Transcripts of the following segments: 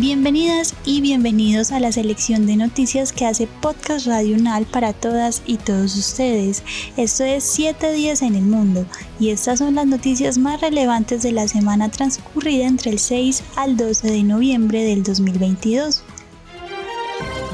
Bienvenidas y bienvenidos a la selección de noticias que hace Podcast Radio Unal para todas y todos ustedes. Esto es 7 días en el mundo y estas son las noticias más relevantes de la semana transcurrida entre el 6 al 12 de noviembre del 2022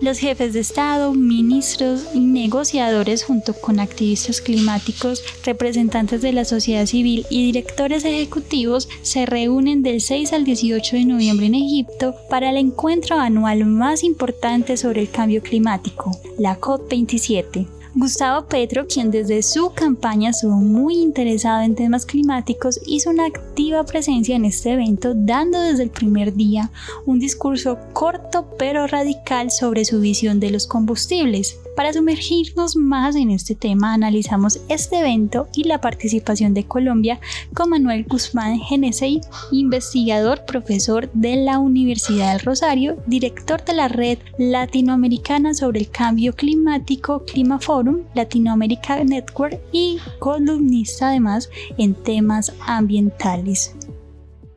Los jefes de Estado, ministros y negociadores junto con activistas climáticos, representantes de la sociedad civil y directores ejecutivos se reúnen del 6 al 18 de noviembre en Egipto para el encuentro anual más importante sobre el cambio climático, la COP27. Gustavo Petro, quien desde su campaña estuvo muy interesado en temas climáticos, hizo una activa presencia en este evento, dando desde el primer día un discurso corto pero radical sobre su visión de los combustibles. Para sumergirnos más en este tema, analizamos este evento y la participación de Colombia con Manuel Guzmán Genesey, investigador, profesor de la Universidad del Rosario, director de la Red Latinoamericana sobre el Cambio Climático Climaforum, Latinoamerica Network y columnista además en temas ambientales.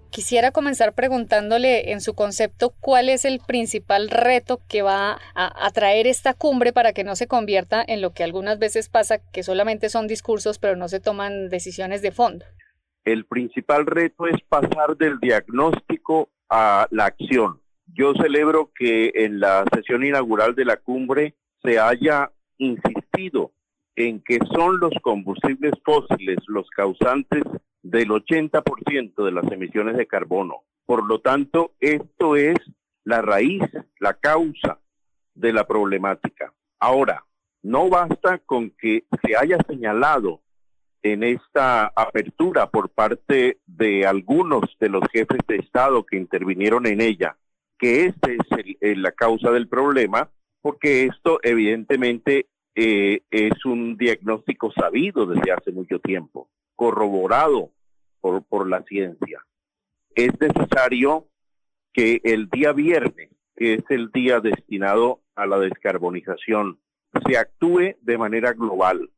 Quisiera comenzar preguntándole en su concepto cuál es el principal reto que va a, traer esta cumbre para que no se convierta en lo que algunas veces pasa, que solamente son discursos pero no se toman decisiones de fondo. El principal reto es pasar del diagnóstico a la acción. Yo celebro que en la sesión inaugural de la cumbre se haya insistido en que son los combustibles fósiles los causantes del 80% de las emisiones de carbono. Por lo tanto, esto es la raíz, la causa de la problemática. Ahora, no basta con que se haya señalado en esta apertura por parte de algunos de los jefes de Estado que intervinieron en ella, que esta es la causa del problema, porque esto evidentemente eh, es un diagnóstico sabido desde hace mucho tiempo corroborado por, por la ciencia. Es necesario que el día viernes, que es el día destinado a la descarbonización, se actúe de manera global.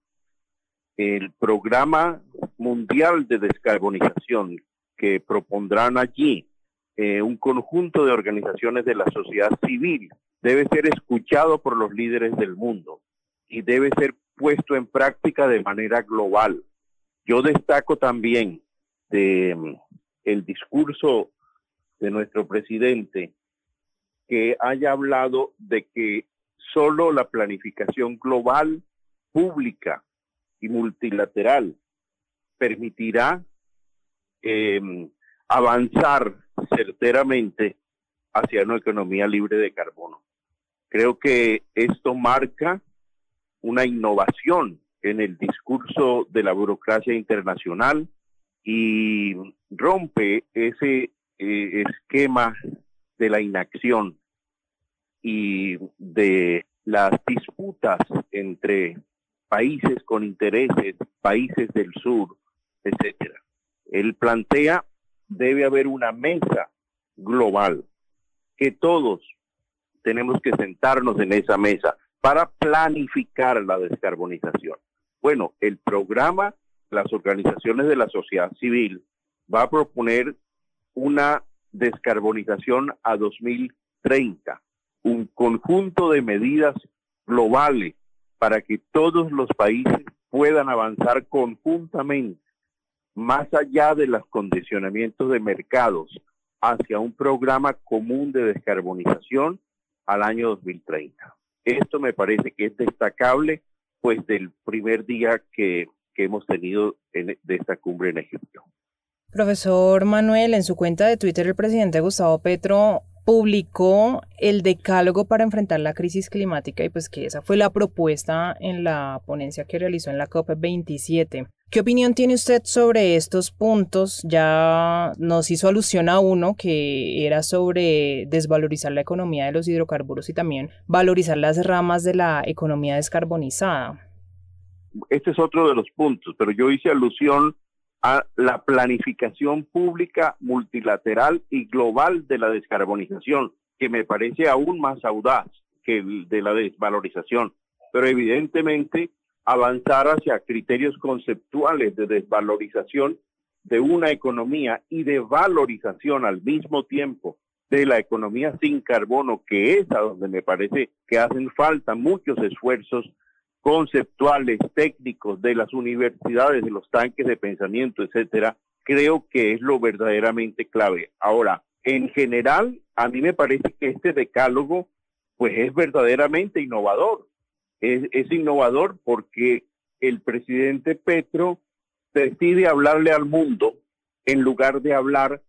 El programa mundial de descarbonización que propondrán allí eh, un conjunto de organizaciones de la sociedad civil debe ser escuchado por los líderes del mundo y debe ser puesto en práctica de manera global. Yo destaco también de mm, el discurso de nuestro presidente que haya hablado de que solo la planificación global, pública y multilateral permitirá em, avanzar certeramente hacia una economía libre de carbono. Creo que esto marca una innovación en el discurso de la burocracia internacional y rompe ese eh, esquema de la inacción y de las disputas entre países con intereses, países del sur, etcétera. Él plantea debe haber una mesa global que todos tenemos que sentarnos en esa mesa para planificar la descarbonización. Bueno, el programa, las organizaciones de la sociedad civil, va a proponer una descarbonización a 2030 un conjunto de medidas globales para que todos los países puedan avanzar conjuntamente más allá de los condicionamientos de mercados hacia un programa común de descarbonización al año 2030. Esto me parece que es destacable pues del primer día que, hemos tenido de esta cumbre en Egipto. Profesor Manuel, en su cuenta de Twitter el presidente Gustavo Petro publicó el decálogo para enfrentar la crisis climática y pues que esa fue la propuesta en la ponencia que realizó en la COP27. ¿Qué opinión tiene usted sobre estos puntos? Ya nos hizo alusión a uno que era sobre desvalorizar la economía de los hidrocarburos y también valorizar las ramas de la economía descarbonizada. Este es otro de los puntos, pero yo hice alusión a la planificación pública multilateral y global de la descarbonización, que me parece aún más audaz que el de la desvalorización. Pero evidentemente avanzar hacia criterios conceptuales de desvalorización de una economía y de valorización al mismo tiempo de la economía sin carbono, que es a donde me parece que hacen falta muchos esfuerzos conceptuales, técnicos de las universidades, de los tanques de pensamiento, etcétera, creo que es lo verdaderamente clave. Ahora, en general, a mí me parece que este decálogo, pues es verdaderamente innovador. Es, es innovador porque el presidente Petro decide hablarle al mundo en lugar de hablar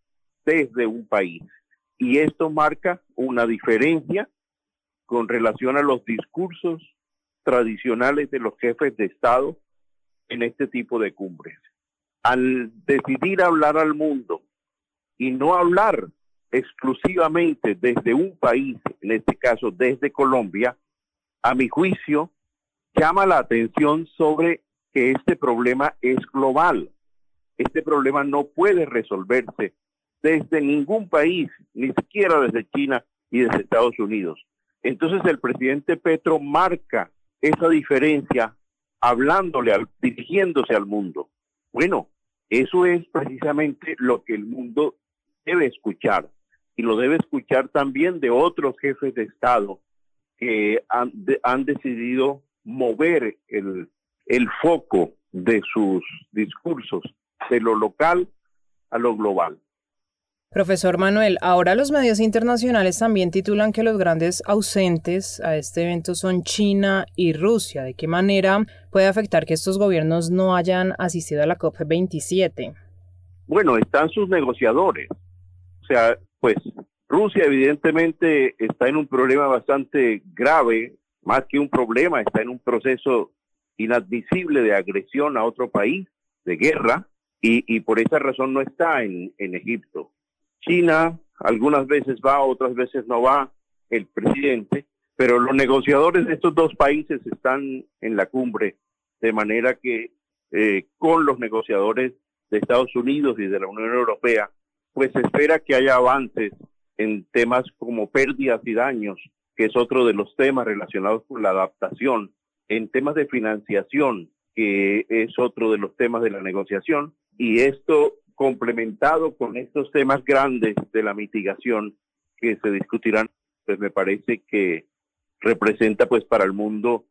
desde un país. Y esto marca una diferencia con relación a los discursos tradicionales de los jefes de Estado en este tipo de cumbres. Al decidir hablar al mundo y no hablar exclusivamente desde un país, en este caso desde Colombia, a mi juicio, llama la atención sobre que este problema es global. Este problema no puede resolverse desde ningún país, ni siquiera desde China y desde Estados Unidos. Entonces el presidente Petro marca esa diferencia hablándole, al, dirigiéndose al mundo. Bueno, eso es precisamente lo que el mundo debe escuchar y lo debe escuchar también de otros jefes de Estado que han, han decidido mover el, el foco de sus discursos de lo local a lo global. Profesor Manuel, ahora los medios internacionales también titulan que los grandes ausentes a este evento son China y Rusia. ¿De qué manera puede afectar que estos gobiernos no hayan asistido a la COP27? Bueno, están sus negociadores. O sea, pues Rusia evidentemente está en un problema bastante grave, más que un problema, está en un proceso inadmisible de agresión a otro país, de guerra, y, por esa razón no está en Egipto. China algunas veces va, otras veces no va el presidente, pero los negociadores de estos dos países están en la cumbre, de manera que eh, con los negociadores de Estados Unidos y de la Unión Europea, pues se espera que haya avances en temas como pérdidas y daños, que es otro de los temas relacionados con la adaptación, en temas de financiación, que es otro de los temas de la negociación, y esto complementado con estos temas grandes de la mitigación que se discutirán, pues me parece que representa pues para el mundo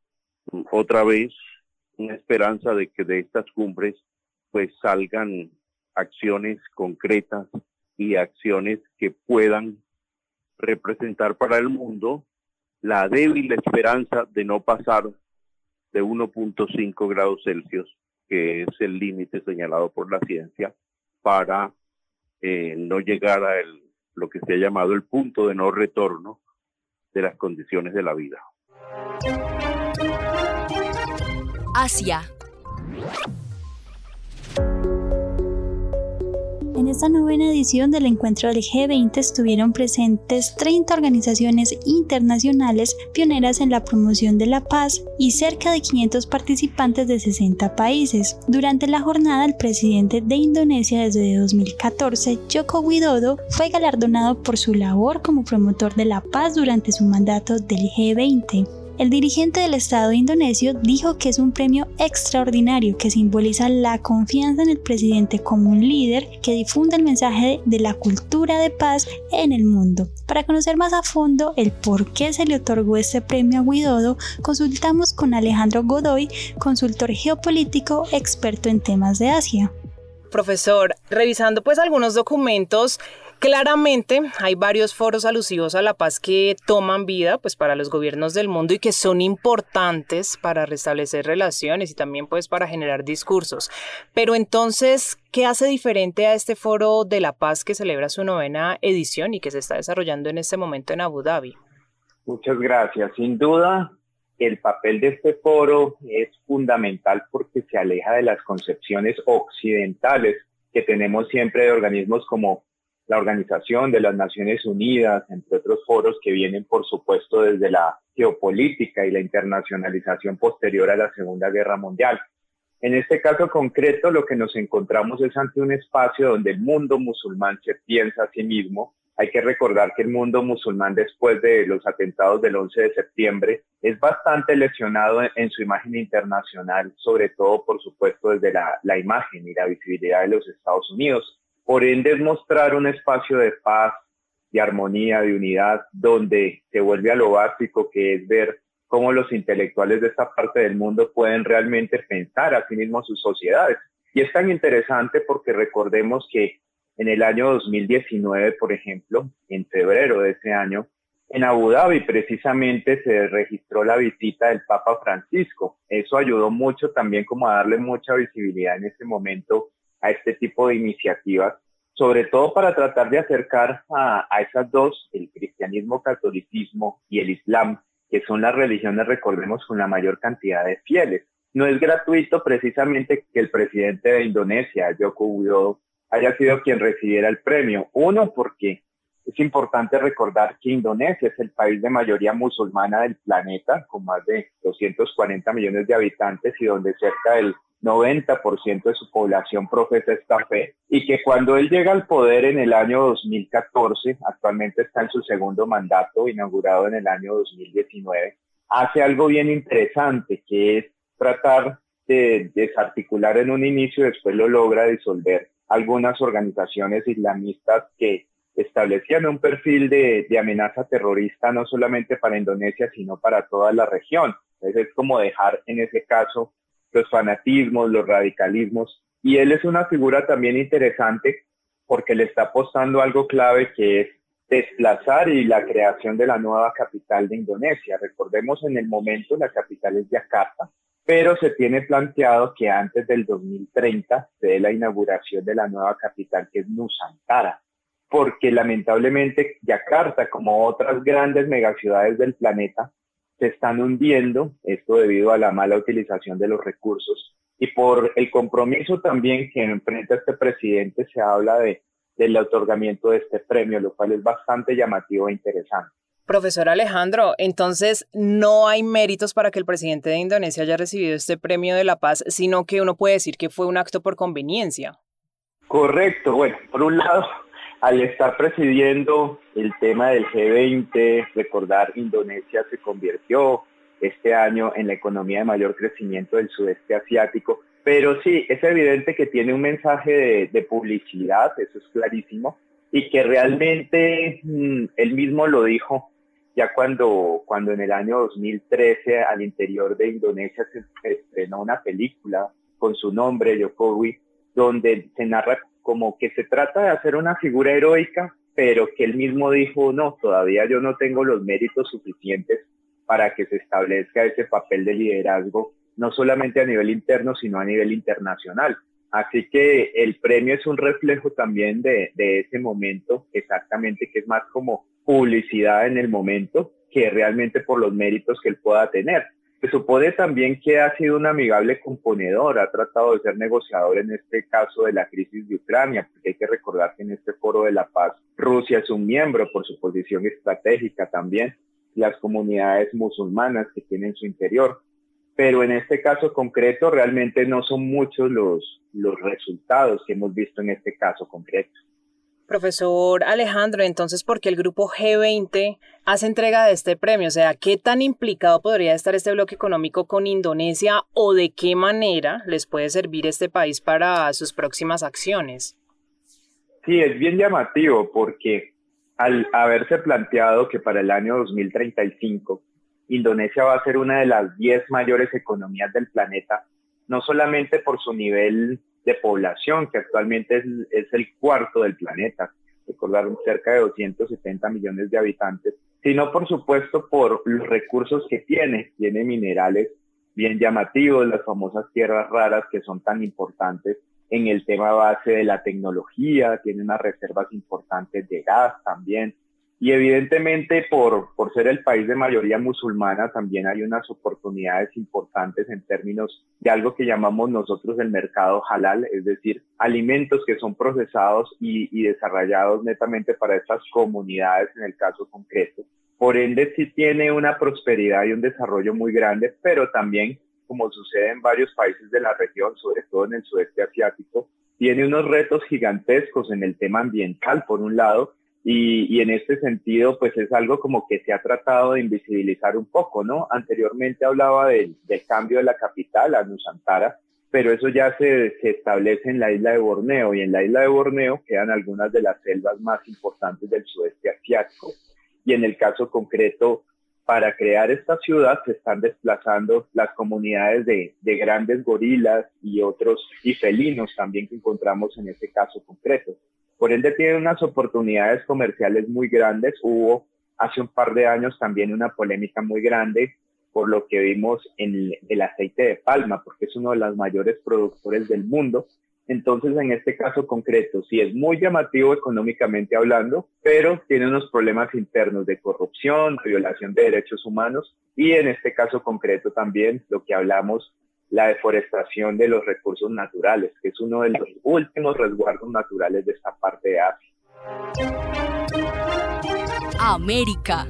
otra vez una esperanza de que de estas cumbres pues salgan acciones concretas y acciones que puedan representar para el mundo la débil esperanza de no pasar de 1.5 grados Celsius, que es el límite señalado por la ciencia, para eh, no llegar a lo que se ha llamado el punto de no retorno de las condiciones de la vida. Asia. En esta novena edición del encuentro del G20 estuvieron presentes 30 organizaciones internacionales pioneras en la promoción de la paz y cerca de 500 participantes de 60 países. Durante la jornada, el presidente de Indonesia desde 2014, Joko Widodo, fue galardonado por su labor como promotor de la paz durante su mandato del G20. El dirigente del Estado indonesio dijo que es un premio extraordinario que simboliza la confianza en el presidente como un líder que difunde el mensaje de la cultura de paz en el mundo. Para conocer más a fondo el por qué se le otorgó este premio a Guidodo, consultamos con Alejandro Godoy, consultor geopolítico experto en temas de Asia. Profesor, revisando pues algunos documentos Claramente hay varios foros alusivos a la paz que toman vida pues para los gobiernos del mundo y que son importantes para restablecer relaciones y también pues para generar discursos. Pero entonces, ¿qué hace diferente a este foro de la paz que celebra su novena edición y que se está desarrollando en este momento en Abu Dhabi? Muchas gracias. Sin duda, el papel de este foro es fundamental porque se aleja de las concepciones occidentales que tenemos siempre de organismos como la Organización de las Naciones Unidas, entre otros foros que vienen, por supuesto, desde la geopolítica y la internacionalización posterior a la Segunda Guerra Mundial. En este caso concreto, lo que nos encontramos es ante un espacio donde el mundo musulmán se piensa a sí mismo. Hay que recordar que el mundo musulmán después de los atentados del 11 de septiembre es bastante lesionado en, su imagen internacional, sobre todo, por supuesto, desde la, la imagen y la visibilidad de los Estados Unidos. Por ende, es mostrar un espacio de paz, de armonía, de unidad, donde se vuelve a lo básico, que es ver cómo los intelectuales de esta parte del mundo pueden realmente pensar a sí mismos sus sociedades. Y es tan interesante porque recordemos que en el año 2019, por ejemplo, en febrero de ese año, en Abu Dhabi precisamente se registró la visita del Papa Francisco. Eso ayudó mucho también como a darle mucha visibilidad en ese momento a este tipo de iniciativas, sobre todo para tratar de acercar a, esas dos, el cristianismo, catolicismo y el islam, que son las religiones, recordemos, con la mayor cantidad de fieles. No es gratuito precisamente que el presidente de Indonesia, Joko Widodo, haya sido quien recibiera el premio. Uno, porque es importante recordar que Indonesia es el país de mayoría musulmana del planeta, con más de 240 millones de habitantes y donde cerca del 90% de su población profesa esta fe y que cuando él llega al poder en el año 2014, actualmente está en su segundo mandato, inaugurado en el año 2019, hace algo bien interesante que es tratar de desarticular en un inicio después lo logra disolver algunas organizaciones islamistas que establecían un perfil de, de, amenaza terrorista no solamente para Indonesia, sino para toda la región. Entonces es como dejar en ese caso los fanatismos, los radicalismos. Y él es una figura también interesante porque le está apostando algo clave que es desplazar y la creación de la nueva capital de Indonesia. Recordemos en el momento la capital es Yakarta, pero se tiene planteado que antes del 2030 se dé la inauguración de la nueva capital que es Nusantara, porque lamentablemente Yakarta, como otras grandes megaciudades del planeta, se están hundiendo, esto debido a la mala utilización de los recursos y por el compromiso también que enfrenta este presidente se habla de, del otorgamiento de este premio, lo cual es bastante llamativo e interesante. Profesor Alejandro, entonces no hay méritos para que el presidente de Indonesia haya recibido este premio de la paz, sino que uno puede decir que fue un acto por conveniencia. Correcto, bueno, por un lado al estar presidiendo el tema del G20, recordar Indonesia se convirtió este año en la economía de mayor crecimiento del sudeste asiático, pero sí, es evidente que tiene un mensaje de, publicidad, eso es clarísimo, y que realmente mm, él mismo lo dijo ya cuando, cuando en el año 2013 al interior de Indonesia se estrenó una película con su nombre, Jokowi, donde se narra como que se trata de hacer una figura heroica, pero que él mismo dijo, no, todavía yo no tengo los méritos suficientes para que se establezca ese papel de liderazgo, no solamente a nivel interno, sino a nivel internacional. Así que el premio es un reflejo también de, de ese momento, exactamente, que es más como publicidad en el momento que realmente por los méritos que él pueda tener. Se supone también que ha sido un amigable componedor, ha tratado de ser negociador en este caso de la crisis de Ucrania, porque hay que recordar que en este foro de la paz Rusia es un miembro por su posición estratégica también, las comunidades musulmanas que tienen su interior. Pero en este caso concreto realmente no son muchos los, los resultados que hemos visto en este caso concreto. Profesor Alejandro, entonces, ¿por qué el grupo G20 hace entrega de este premio? O sea, ¿qué tan implicado podría estar este bloque económico con Indonesia o de qué manera les puede servir este país para sus próximas acciones? Sí, es bien llamativo porque al haberse planteado que para el año 2035 Indonesia va a ser una de las 10 mayores economías del planeta, no solamente por su nivel de población, que actualmente es, el cuarto del planeta, recordar cerca de 270 millones de habitantes, sino por supuesto por los recursos que tiene, tiene minerales bien llamativos, las famosas tierras raras que son tan importantes en el tema base de la tecnología, tiene unas reservas importantes de gas también, y evidentemente por, por ser el país de mayoría musulmana también hay unas oportunidades importantes en términos de algo que llamamos nosotros el mercado halal, es decir, alimentos que son procesados y, y desarrollados netamente para estas comunidades en el caso concreto. Por ende, sí tiene una prosperidad y un desarrollo muy grande, pero también, como sucede en varios países de la región, sobre todo en el sudeste asiático, tiene unos retos gigantescos en el tema ambiental, por un lado, y, en este sentido, pues es algo como que se ha tratado de invisibilizar un poco, ¿no? Anteriormente hablaba del, cambio de la capital a Nusantara, pero eso ya se, establece en la isla de Borneo y en la isla de Borneo quedan algunas de las selvas más importantes del sudeste asiático. Y en el caso concreto, para crear esta ciudad se están desplazando las comunidades de, de grandes gorilas y otros y felinos también que encontramos en este caso concreto. Por ende, tiene unas oportunidades comerciales muy grandes. Hubo hace un par de años también una polémica muy grande por lo que vimos en el aceite de palma, porque es uno de los mayores productores del mundo. Entonces, en este caso concreto, sí es muy llamativo económicamente hablando, pero tiene unos problemas internos de corrupción, violación de derechos humanos y en este caso concreto también lo que hablamos la deforestación de los recursos naturales, que es uno de los últimos resguardos naturales de esta parte de Asia. América.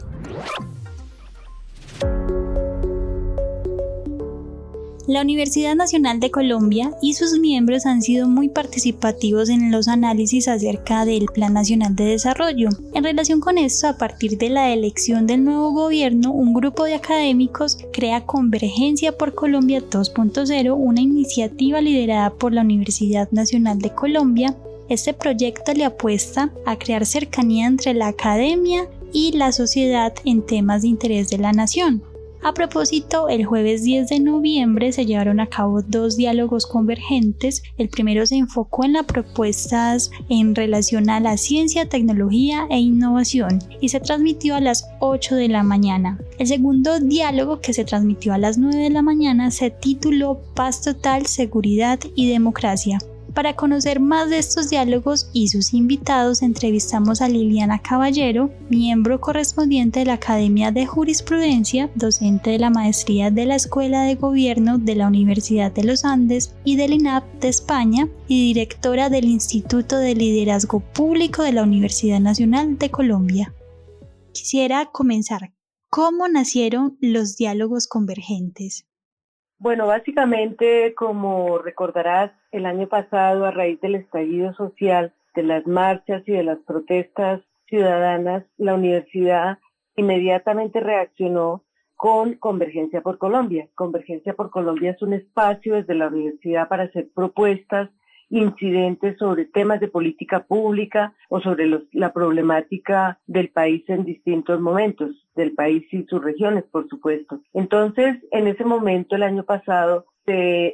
La Universidad Nacional de Colombia y sus miembros han sido muy participativos en los análisis acerca del Plan Nacional de Desarrollo. En relación con esto, a partir de la elección del nuevo gobierno, un grupo de académicos crea Convergencia por Colombia 2.0, una iniciativa liderada por la Universidad Nacional de Colombia. Este proyecto le apuesta a crear cercanía entre la academia y la sociedad en temas de interés de la nación. A propósito, el jueves 10 de noviembre se llevaron a cabo dos diálogos convergentes. El primero se enfocó en las propuestas en relación a la ciencia, tecnología e innovación y se transmitió a las 8 de la mañana. El segundo diálogo que se transmitió a las 9 de la mañana se tituló Paz Total, Seguridad y Democracia. Para conocer más de estos diálogos y sus invitados, entrevistamos a Liliana Caballero, miembro correspondiente de la Academia de Jurisprudencia, docente de la Maestría de la Escuela de Gobierno de la Universidad de los Andes y del INAP de España y directora del Instituto de Liderazgo Público de la Universidad Nacional de Colombia. Quisiera comenzar. ¿Cómo nacieron los diálogos convergentes? Bueno, básicamente, como recordarás, el año pasado, a raíz del estallido social, de las marchas y de las protestas ciudadanas, la universidad inmediatamente reaccionó con Convergencia por Colombia. Convergencia por Colombia es un espacio desde la universidad para hacer propuestas incidentes sobre temas de política pública o sobre la problemática del país en distintos momentos, del país y sus regiones, por supuesto. Entonces, en ese momento, el año pasado,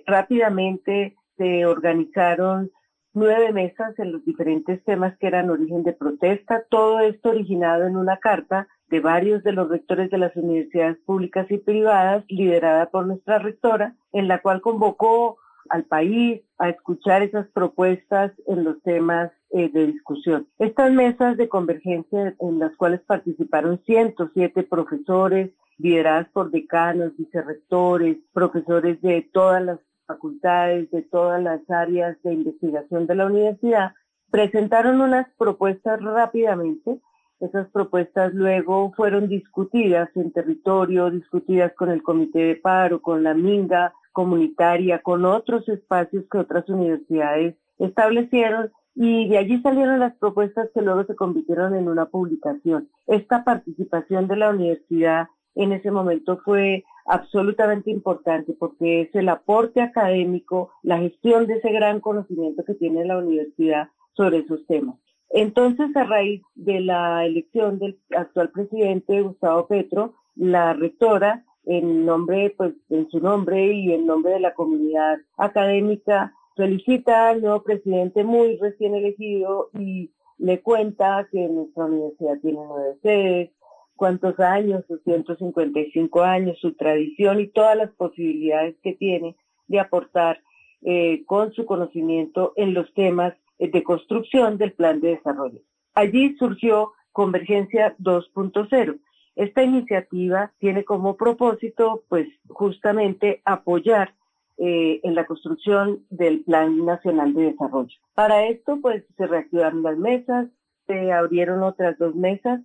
rápidamente se organizaron nueve mesas en los diferentes temas que eran origen de protesta, todo esto originado en una carta de varios de los rectores de las universidades públicas y privadas, liderada por nuestra rectora, en la cual convocó al país a escuchar esas propuestas en los temas eh, de discusión. Estas mesas de convergencia en las cuales participaron 107 profesores, lideradas por decanos, vicerrectores, profesores de todas las facultades, de todas las áreas de investigación de la universidad, presentaron unas propuestas rápidamente. Esas propuestas luego fueron discutidas en territorio, discutidas con el comité de paro, con la MINGA, comunitaria, con otros espacios que otras universidades establecieron y de allí salieron las propuestas que luego se convirtieron en una publicación. Esta participación de la universidad en ese momento fue absolutamente importante porque es el aporte académico, la gestión de ese gran conocimiento que tiene la universidad sobre esos temas. Entonces, a raíz de la elección del actual presidente Gustavo Petro, la rectora, en nombre, pues, en su nombre y en nombre de la comunidad académica, felicita al nuevo presidente muy recién elegido y le cuenta que nuestra universidad tiene nueve sedes, cuántos años, sus 155 años, su tradición y todas las posibilidades que tiene de aportar eh, con su conocimiento en los temas de construcción del plan de desarrollo. Allí surgió Convergencia 2.0. Esta iniciativa tiene como propósito, pues, justamente apoyar eh, en la construcción del Plan Nacional de Desarrollo. Para esto, pues, se reactivaron las mesas, se abrieron otras dos mesas,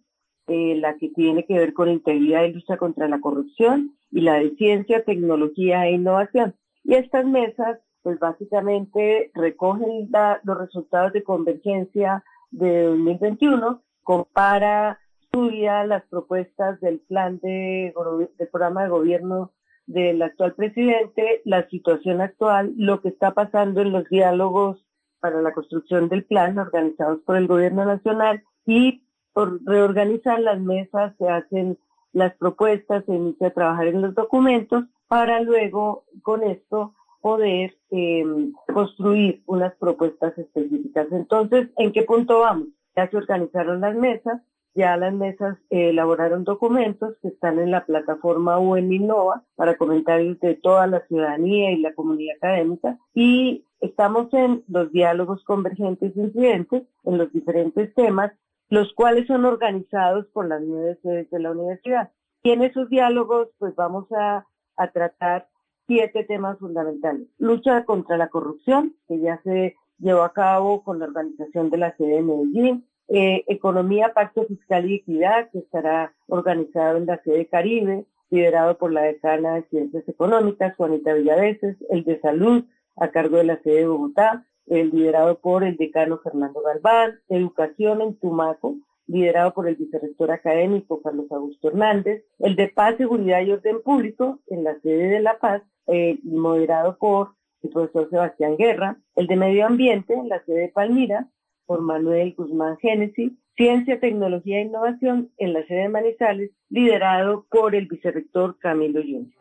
eh, la que tiene que ver con integridad y lucha contra la corrupción y la de ciencia, tecnología e innovación. Y estas mesas pues básicamente recogen los resultados de convergencia de 2021, compara, estudia las propuestas del plan de, del programa de gobierno del actual presidente, la situación actual, lo que está pasando en los diálogos para la construcción del plan organizados por el gobierno nacional y por reorganizar las mesas se hacen las propuestas, se inicia a trabajar en los documentos para luego con esto poder em, construir unas propuestas específicas. Entonces, ¿en qué punto vamos? Ya se organizaron las mesas, ya las mesas elaboraron documentos que están en la plataforma UN para comentarios de toda la ciudadanía y la comunidad académica y estamos en los diálogos convergentes e incidentes en los diferentes temas, los cuales son organizados por las nueve sedes de la universidad. Y en esos diálogos, pues vamos a, a tratar siete temas fundamentales. Lucha contra la corrupción, que ya se llevó a cabo con la organización de la sede de Medellín. Eh, economía, Pacto Fiscal y Equidad, que estará organizado en la sede Caribe, liderado por la decana de Ciencias Económicas, Juanita Villaveses. El de Salud, a cargo de la sede de Bogotá, el liderado por el decano Fernando Galván. Educación en Tumaco, liderado por el vicerrector académico Carlos Augusto Hernández, el de Paz, Seguridad y Orden Público en la sede de La Paz, eh, moderado por el profesor Sebastián Guerra, el de Medio Ambiente en la sede de Palmira, por Manuel Guzmán Génesis, Ciencia, Tecnología e Innovación en la sede de Manizales, liderado por el vicerrector Camilo Junior.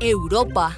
Europa.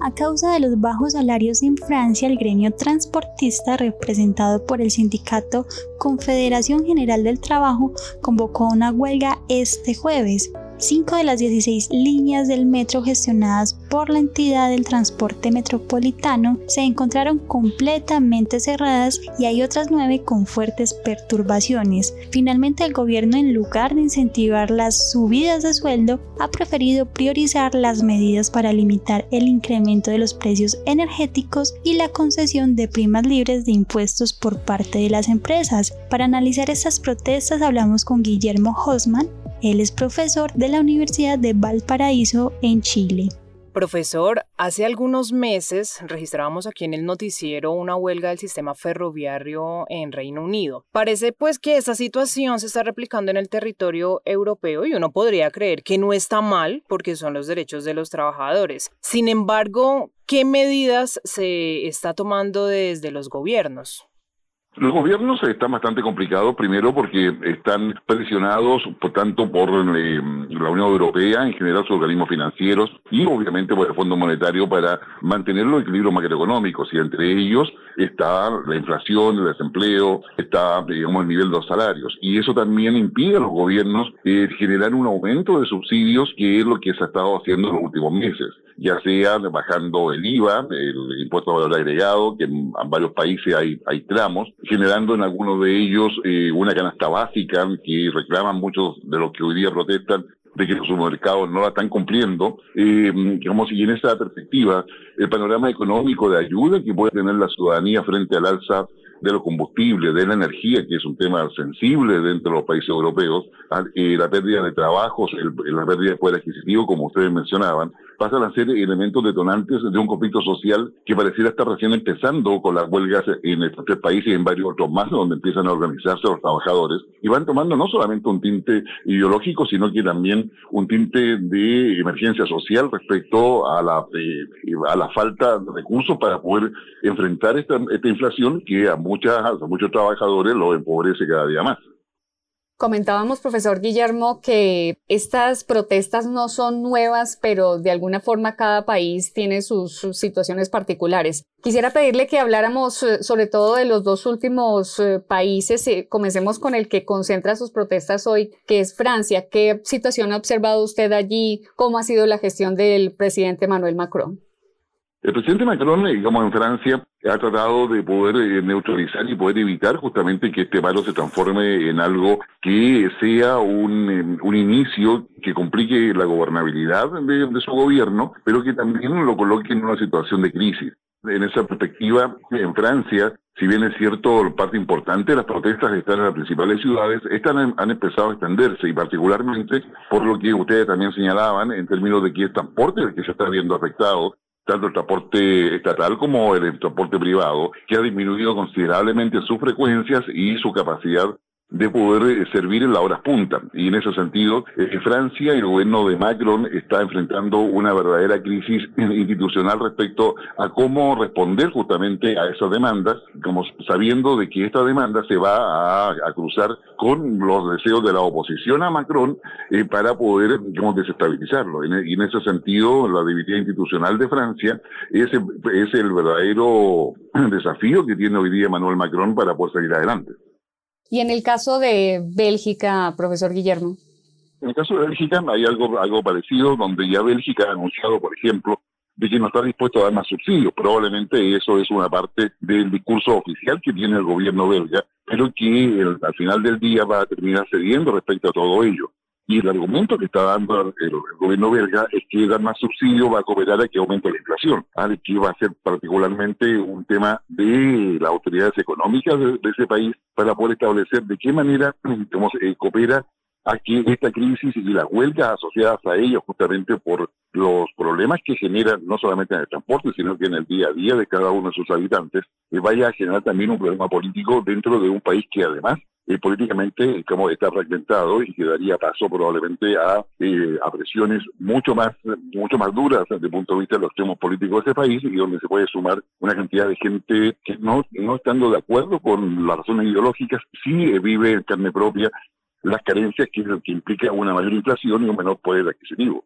A causa de los bajos salarios en Francia, el gremio transportista, representado por el sindicato Confederación General del Trabajo, convocó una huelga este jueves. Cinco de las 16 líneas del metro gestionadas por la entidad del transporte metropolitano se encontraron completamente cerradas y hay otras nueve con fuertes perturbaciones. Finalmente el gobierno en lugar de incentivar las subidas de sueldo ha preferido priorizar las medidas para limitar el incremento de los precios energéticos y la concesión de primas libres de impuestos por parte de las empresas. Para analizar estas protestas hablamos con Guillermo Hosman, él es profesor de la Universidad de Valparaíso en Chile. Profesor, hace algunos meses registrábamos aquí en el noticiero una huelga del sistema ferroviario en Reino Unido. Parece pues que esta situación se está replicando en el territorio europeo y uno podría creer que no está mal porque son los derechos de los trabajadores. Sin embargo, ¿qué medidas se está tomando desde los gobiernos? Los gobiernos están bastante complicados, primero porque están presionados por tanto por eh, la Unión Europea, en general sus organismos financieros, y obviamente por el Fondo Monetario para mantener los equilibrios macroeconómicos, y entre ellos está la inflación, el desempleo, está, digamos, el nivel de los salarios. Y eso también impide a los gobiernos eh, generar un aumento de subsidios, que es lo que se ha estado haciendo en los últimos meses ya sea bajando el IVA, el impuesto a valor agregado, que en, varios países hay tramos, generando en algunos de ellos eh, una canasta básica que reclaman muchos de los que hoy día protestan de que los supermercados no la están cumpliendo, eh, digamos, y en esa perspectiva, el panorama económico de ayuda que puede tener la ciudadanía frente al alza de los combustibles, de la energía, que es un tema sensible dentro de los países europeos, eh, la pérdida de trabajos, la pérdida de poder adquisitivo, como ustedes mencionaban, pasan a ser elementos detonantes de un conflicto social que pareciera estar recién empezando con las huelgas en estos tres países y en varios otros más, donde empiezan a organizarse los trabajadores y van tomando no solamente un tinte ideológico, sino que también un tinte de emergencia social respecto a la, eh, a la falta de recursos para poder enfrentar esta, esta inflación que a, muchas, a muchos trabajadores lo empobrece cada día más. Comentábamos, profesor Guillermo, que estas protestas no son nuevas, pero de alguna forma cada país tiene sus, situaciones particulares. Quisiera pedirle que habláramos eh, sobre todo de los dos últimos eh, países. Eh, comencemos con el que concentra sus protestas hoy, que es Francia. ¿Qué situación ha observado usted allí? ¿Cómo ha sido la gestión del presidente Manuel Macron? El presidente Macron, digamos, en Francia, ha tratado de poder eh, neutralizar y poder evitar justamente que este paro se transforme en algo que sea un, em, un inicio que complique la gobernabilidad de, de, su gobierno, pero que también lo coloque en una situación de crisis. En esa perspectiva, en Francia, si bien es cierto, parte importante las protestas están en las principales ciudades, están, han empezado a extenderse y particularmente por lo que ustedes también señalaban en términos de que el transporte que se está viendo afectado, tanto el transporte estatal como el transporte privado, que ha disminuido considerablemente sus frecuencias y su capacidad de poder eh, servir en la hora punta. Y en ese sentido, eh, Francia y el gobierno de Macron está enfrentando una verdadera crisis institucional respecto a cómo responder justamente a esas demandas, como sabiendo de que esta demanda se va a, cruzar con los deseos de la oposición a Macron eh, para poder desestabilizarlo. E, y en ese sentido, la debilidad institucional de Francia es, es el verdadero desafío que tiene hoy día Manuel Macron para poder seguir adelante. Y en el caso de Bélgica, profesor Guillermo. En el caso de Bélgica hay algo, algo parecido, donde ya Bélgica ha anunciado, por ejemplo, de que no está dispuesto a dar más subsidios. Probablemente eso es una parte del discurso oficial que tiene el gobierno belga, pero que al final del día va a terminar cediendo respecto a todo ello. Y el argumento que está dando el, gobierno belga es que dar más subsidio va a cooperar a que aumente la inflación, que va a ser particularmente un tema de las autoridades económicas de, ese país para poder establecer de qué manera digamos, eh, coopera a que esta crisis y las huelgas asociadas a ello, justamente por los problemas que generan no solamente en el transporte, sino que en el día a día de cada uno de sus habitantes, eh, vaya a generar también un problema político dentro de un país que además eh, políticamente como está fragmentado y que daría paso probablemente a, eh, a presiones mucho más mucho más duras desde el punto de vista de los temas políticos de ese país y donde se puede sumar una cantidad de gente que no, no estando de acuerdo con las razones ideológicas, sí vive en carne propia las carencias que, que implica una mayor inflación y un menor poder adquisitivo.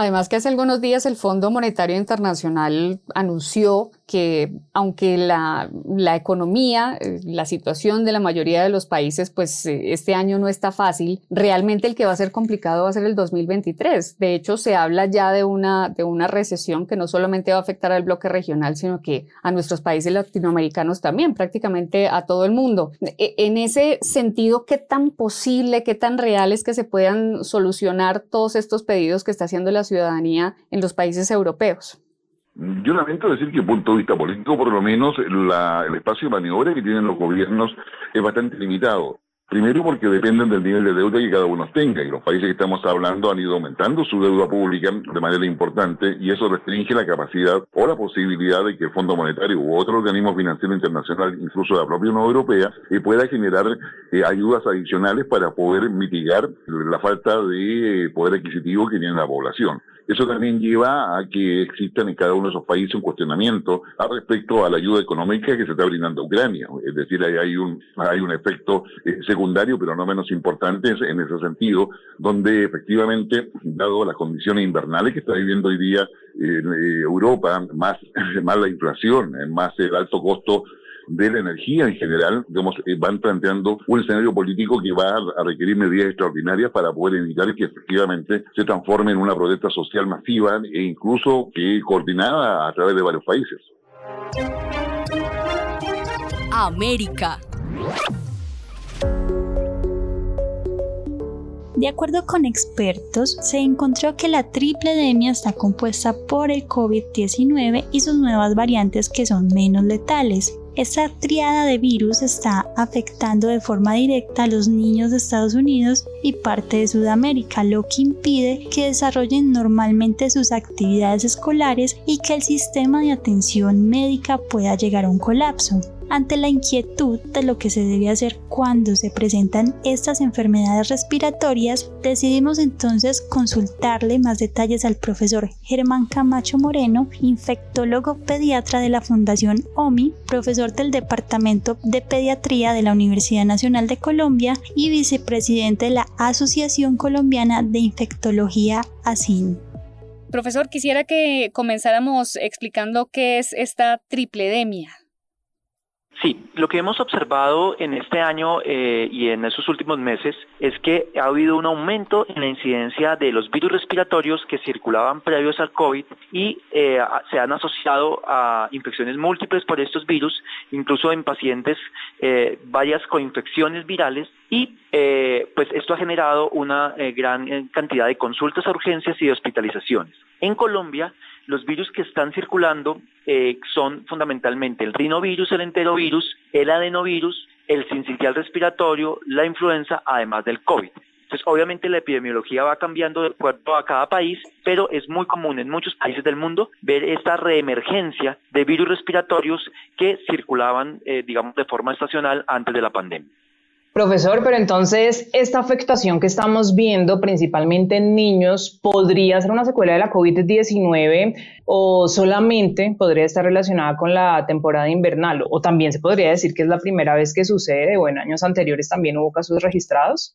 Además que hace algunos días el Fondo Monetario Internacional anunció que aunque la, la, economía, eh, la situación de la mayoría de los países, pues eh, este año no está fácil, realmente el que va a ser complicado va a ser el 2023. De hecho, se habla ya de una, de una recesión que no solamente va a afectar al bloque regional, sino que a nuestros países latinoamericanos también, prácticamente a todo el mundo. E, en ese sentido, ¿qué tan posible, qué tan real es que se puedan solucionar todos estos pedidos que está haciendo la ciudadanía en los países europeos? Yo lamento decir que, desde el punto de vista político, por lo menos el espacio de maniobra que tienen los gobiernos es bastante limitado. Primero porque dependen del nivel de deuda que cada uno tenga y los países que estamos hablando han ido aumentando su deuda pública de manera importante y eso restringe la capacidad o la posibilidad de que el Fondo Monetario u otro organismo financiero internacional, incluso la propia Unión Europea, eh, pueda generar eh, ayudas adicionales para poder mitigar la falta de eh, poder adquisitivo que tiene la población. Eso también lleva a que existan en cada uno de esos países un cuestionamiento al respecto a la ayuda económica que se está brindando a Ucrania. Es decir, hay un, hay un efecto eh, secundario, pero no menos importante en ese sentido, donde efectivamente, dado las condiciones invernales que está viviendo hoy día eh, Europa, más, más la inflación, más el alto costo de la energía en general, digamos, eh, van planteando un escenario político que va a requerir medidas extraordinarias para poder evitar que efectivamente se transforme en una protesta social masiva e incluso que coordinada a través de varios países. América. De acuerdo con expertos, se encontró que la triple endemia está compuesta por el COVID-19 y sus nuevas variantes que son menos letales. Esta triada de virus está afectando de forma directa a los niños de Estados Unidos y parte de Sudamérica, lo que impide que desarrollen normalmente sus actividades escolares y que el sistema de atención médica pueda llegar a un colapso. Ante la inquietud de lo que se debe hacer cuando se presentan estas enfermedades respiratorias, decidimos entonces consultarle más detalles al profesor Germán Camacho Moreno, infectólogo pediatra de la Fundación OMI, profesor del Departamento de Pediatría de la Universidad Nacional de Colombia y vicepresidente de la Asociación Colombiana de Infectología ASIN. Profesor, quisiera que comenzáramos explicando qué es esta tripledemia. Sí, lo que hemos observado en este año eh, y en esos últimos meses es que ha habido un aumento en la incidencia de los virus respiratorios que circulaban previos al COVID y eh, se han asociado a infecciones múltiples por estos virus, incluso en pacientes eh, varias coinfecciones virales y pues esto ha generado una gran cantidad de consultas a urgencias y de hospitalizaciones. En Colombia los virus que están circulando eh, son fundamentalmente el rinovirus, el enterovirus, el adenovirus, el sincitial respiratorio, la influenza, además del COVID. Entonces, obviamente la epidemiología va cambiando de acuerdo a cada país, pero es muy común en muchos países del mundo ver esta reemergencia de virus respiratorios que circulaban, eh, digamos, de forma estacional antes de la pandemia. Profesor, pero entonces esta afectación que estamos viendo principalmente en niños podría ser una secuela de la COVID-19 o solamente podría estar relacionada con la temporada invernal o también se podría decir que es la primera vez que sucede o en años anteriores también hubo casos registrados?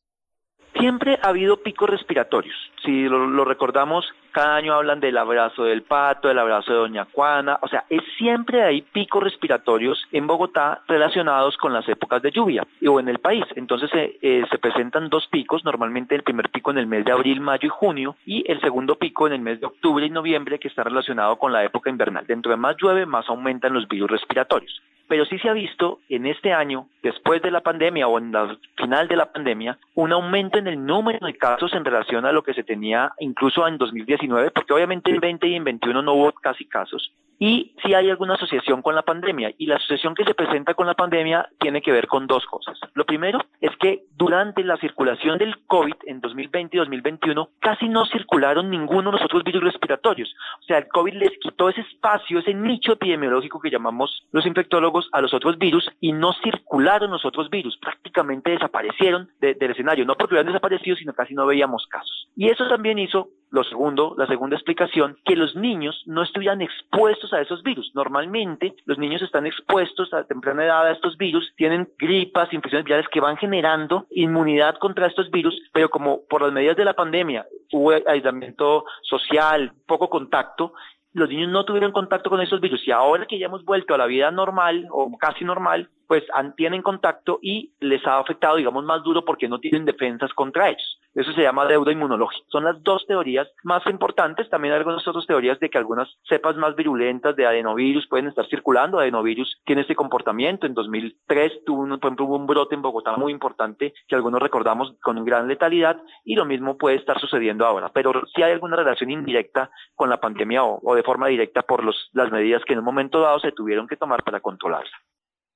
Siempre ha habido picos respiratorios. Si lo, recordamos, cada año hablan del abrazo del pato, del abrazo de Doña Juana, o sea, es siempre hay picos respiratorios en Bogotá relacionados con las épocas de lluvia o en el país. Entonces eh, eh, se presentan dos picos, normalmente el primer pico en el mes de abril, mayo y junio y el segundo pico en el mes de octubre y noviembre que está relacionado con la época invernal. Dentro de más llueve, más aumentan los virus respiratorios pero sí se ha visto en este año, después de la pandemia o en la final de la pandemia, un aumento en el número de casos en relación a lo que se tenía incluso en 2019, porque obviamente en 20 y en 21 no hubo casi casos, y si hay alguna asociación con la pandemia. Y la asociación que se presenta con la pandemia tiene que ver con dos cosas. Lo primero es que durante la circulación del COVID en 2020 y 2021 casi no circularon ninguno de los otros virus respiratorios. O sea, el COVID les quitó ese espacio, ese nicho epidemiológico que llamamos los infectólogos a los otros virus y no circularon los otros virus. Prácticamente desaparecieron del escenario. No porque hubieran desaparecido, sino casi no veíamos casos. Y eso también hizo lo segundo, la segunda explicación, que los niños no estuvieran expuestos a esos virus. Normalmente los niños están expuestos a temprana edad a estos virus, tienen gripas, infecciones virales que van generando inmunidad contra estos virus, pero como por las medidas de la pandemia hubo aislamiento social, poco contacto, los niños no tuvieron contacto con esos virus y ahora que ya hemos vuelto a la vida normal o casi normal, pues tienen contacto y les ha afectado, digamos, más duro porque no tienen defensas contra ellos. Eso se llama deuda inmunológica. Son las dos teorías más importantes. También hay algunas otras teorías de que algunas cepas más virulentas de adenovirus pueden estar circulando. Adenovirus tiene este comportamiento. En 2003 tuvo un, por ejemplo, un brote en Bogotá muy importante que algunos recordamos con gran letalidad y lo mismo puede estar sucediendo ahora. Pero sí hay alguna relación indirecta con la pandemia o, o de forma directa por los, las medidas que en un momento dado se tuvieron que tomar para controlarla.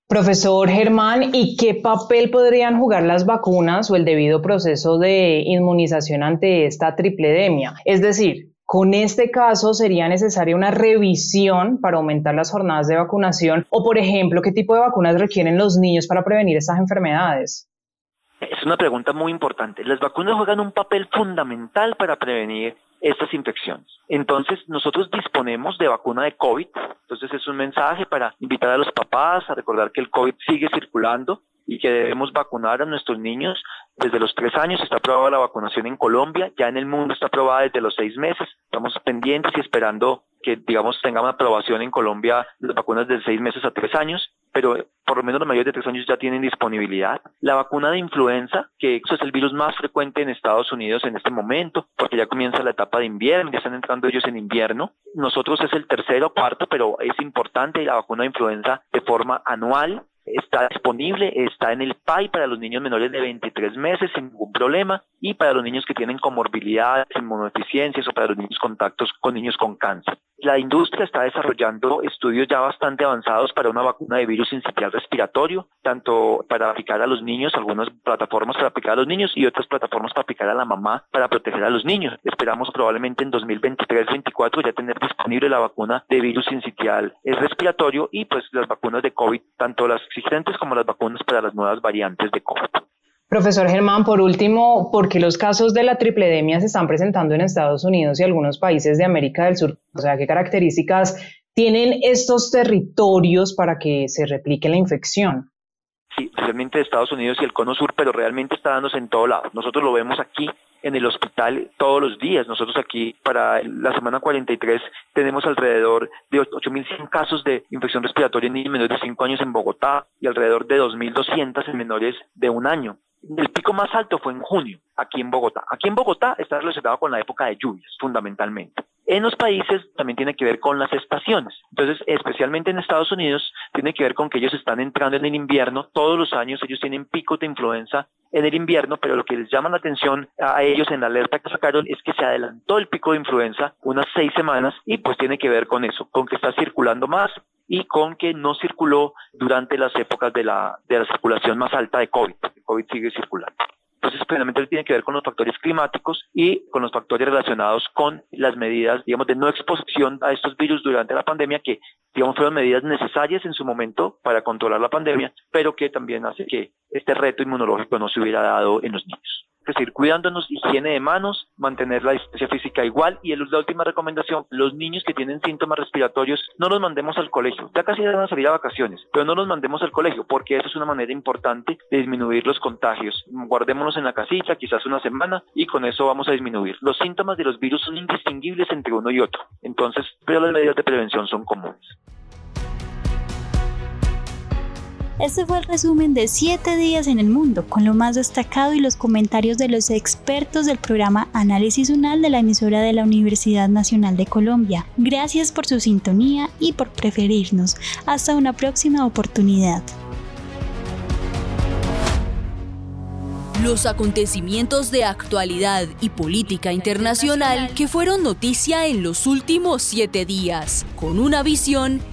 Profesor Germán, ¿y qué papel podrían jugar las vacunas o el debido proceso de inmunización ante esta tripledemia? Es decir, con este caso sería necesaria una revisión para aumentar las jornadas de vacunación o, por ejemplo, qué tipo de vacunas requieren los niños para prevenir estas enfermedades. Es una pregunta muy importante. Las vacunas juegan un papel fundamental para prevenir estas infecciones. Entonces, nosotros disponemos de vacuna de COVID. Entonces, es un mensaje para invitar a los papás a recordar que el COVID sigue circulando y que debemos vacunar a nuestros niños desde los tres años. Está aprobada la vacunación en Colombia, ya en el mundo está aprobada desde los seis meses. Estamos pendientes y esperando que, digamos, tengamos aprobación en Colombia las vacunas de seis meses a tres años pero por lo menos los mayores de tres años ya tienen disponibilidad. La vacuna de influenza, que es el virus más frecuente en Estados Unidos en este momento, porque ya comienza la etapa de invierno, ya están entrando ellos en invierno. Nosotros es el tercero o cuarto, pero es importante la vacuna de influenza de forma anual está disponible, está en el PAI para los niños menores de 23 meses sin ningún problema y para los niños que tienen comorbilidades, inmunodeficiencias o para los niños contactos con niños con cáncer. La industria está desarrollando estudios ya bastante avanzados para una vacuna de virus incitial respiratorio, tanto para aplicar a los niños, algunas plataformas para aplicar a los niños y otras plataformas para aplicar a la mamá para proteger a los niños. Esperamos probablemente en 2023-2024 ya tener disponible la vacuna de virus incitial respiratorio y pues las vacunas de COVID, tanto las existentes como las vacunas para las nuevas variantes de COVID. Profesor Germán, por último, ¿por qué los casos de la tripledemia se están presentando en Estados Unidos y algunos países de América del Sur? O sea, ¿qué características tienen estos territorios para que se replique la infección? Sí, especialmente Estados Unidos y el cono sur, pero realmente está dándose en todo lado. Nosotros lo vemos aquí en el hospital todos los días. Nosotros aquí para la semana 43 tenemos alrededor de 8.100 casos de infección respiratoria en niños menores de 5 años en Bogotá y alrededor de 2.200 en menores de un año. El pico más alto fue en junio, aquí en Bogotá. Aquí en Bogotá está relacionado con la época de lluvias, fundamentalmente. En los países también tiene que ver con las estaciones. Entonces, especialmente en Estados Unidos, tiene que ver con que ellos están entrando en el invierno. Todos los años ellos tienen picos de influenza en el invierno, pero lo que les llama la atención a ellos en la alerta que sacaron es que se adelantó el pico de influenza unas seis semanas y pues tiene que ver con eso, con que está circulando más y con que no circuló durante las épocas de la, de la circulación más alta de COVID. El COVID sigue circulando. Entonces, plenamente tiene que ver con los factores climáticos y con los factores relacionados con las medidas, digamos, de no exposición a estos virus durante la pandemia, que, digamos, fueron medidas necesarias en su momento para controlar la pandemia, pero que también hace que este reto inmunológico no se hubiera dado en los niños que seguir cuidándonos, higiene de manos, mantener la distancia física igual y la última recomendación, los niños que tienen síntomas respiratorios no los mandemos al colegio, ya casi van a salir a vacaciones, pero no los mandemos al colegio porque eso es una manera importante de disminuir los contagios. Guardémonos en la casita quizás una semana y con eso vamos a disminuir. Los síntomas de los virus son indistinguibles entre uno y otro, entonces, pero las medidas de prevención son comunes. Este fue el resumen de 7 días en el mundo, con lo más destacado y los comentarios de los expertos del programa Análisis UNAL de la emisora de la Universidad Nacional de Colombia. Gracias por su sintonía y por preferirnos. Hasta una próxima oportunidad. Los acontecimientos de actualidad y política internacional que fueron noticia en los últimos siete días, con una visión